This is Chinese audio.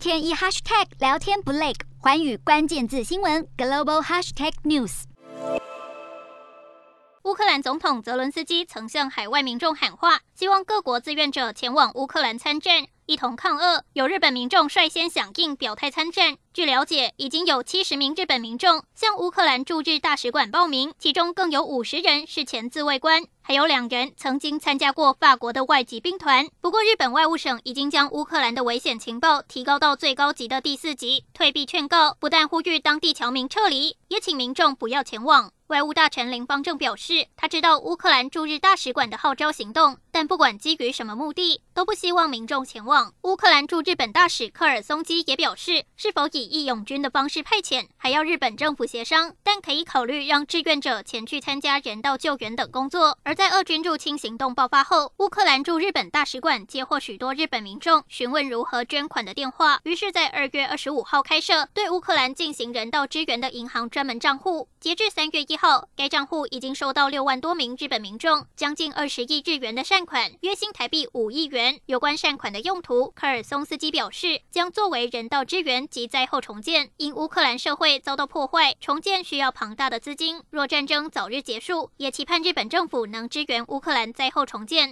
天一 hashtag 聊天不累，环宇关键字新闻 global hashtag news。乌克兰总统泽伦斯基曾向海外民众喊话，希望各国志愿者前往乌克兰参战。一同抗俄，有日本民众率先响应表态参战。据了解，已经有七十名日本民众向乌克兰驻日大使馆报名，其中更有五十人是前自卫官，还有两人曾经参加过法国的外籍兵团。不过，日本外务省已经将乌克兰的危险情报提高到最高级的第四级，退避劝告，不但呼吁当地侨民撤离，也请民众不要前往。外务大臣林芳正表示，他知道乌克兰驻日大使馆的号召行动，但不管基于什么目的，都不希望民众前往。乌克兰驻日本大使科尔松基也表示，是否以义勇军的方式派遣，还要日本政府协商，但可以考虑让志愿者前去参加人道救援等工作。而在俄军入侵行动爆发后，乌克兰驻日本大使馆接获许多日本民众询问如何捐款的电话，于是，在二月二十五号开设对乌克兰进行人道支援的银行专门账户。截至三月一号，该账户已经收到六万多名日本民众将近二十亿日元的善款，约新台币五亿元。有关善款的用途，科尔松斯基表示，将作为人道支援及灾后重建。因乌克兰社会遭到破坏，重建需要庞大的资金。若战争早日结束，也期盼日本政府能支援乌克兰灾后重建。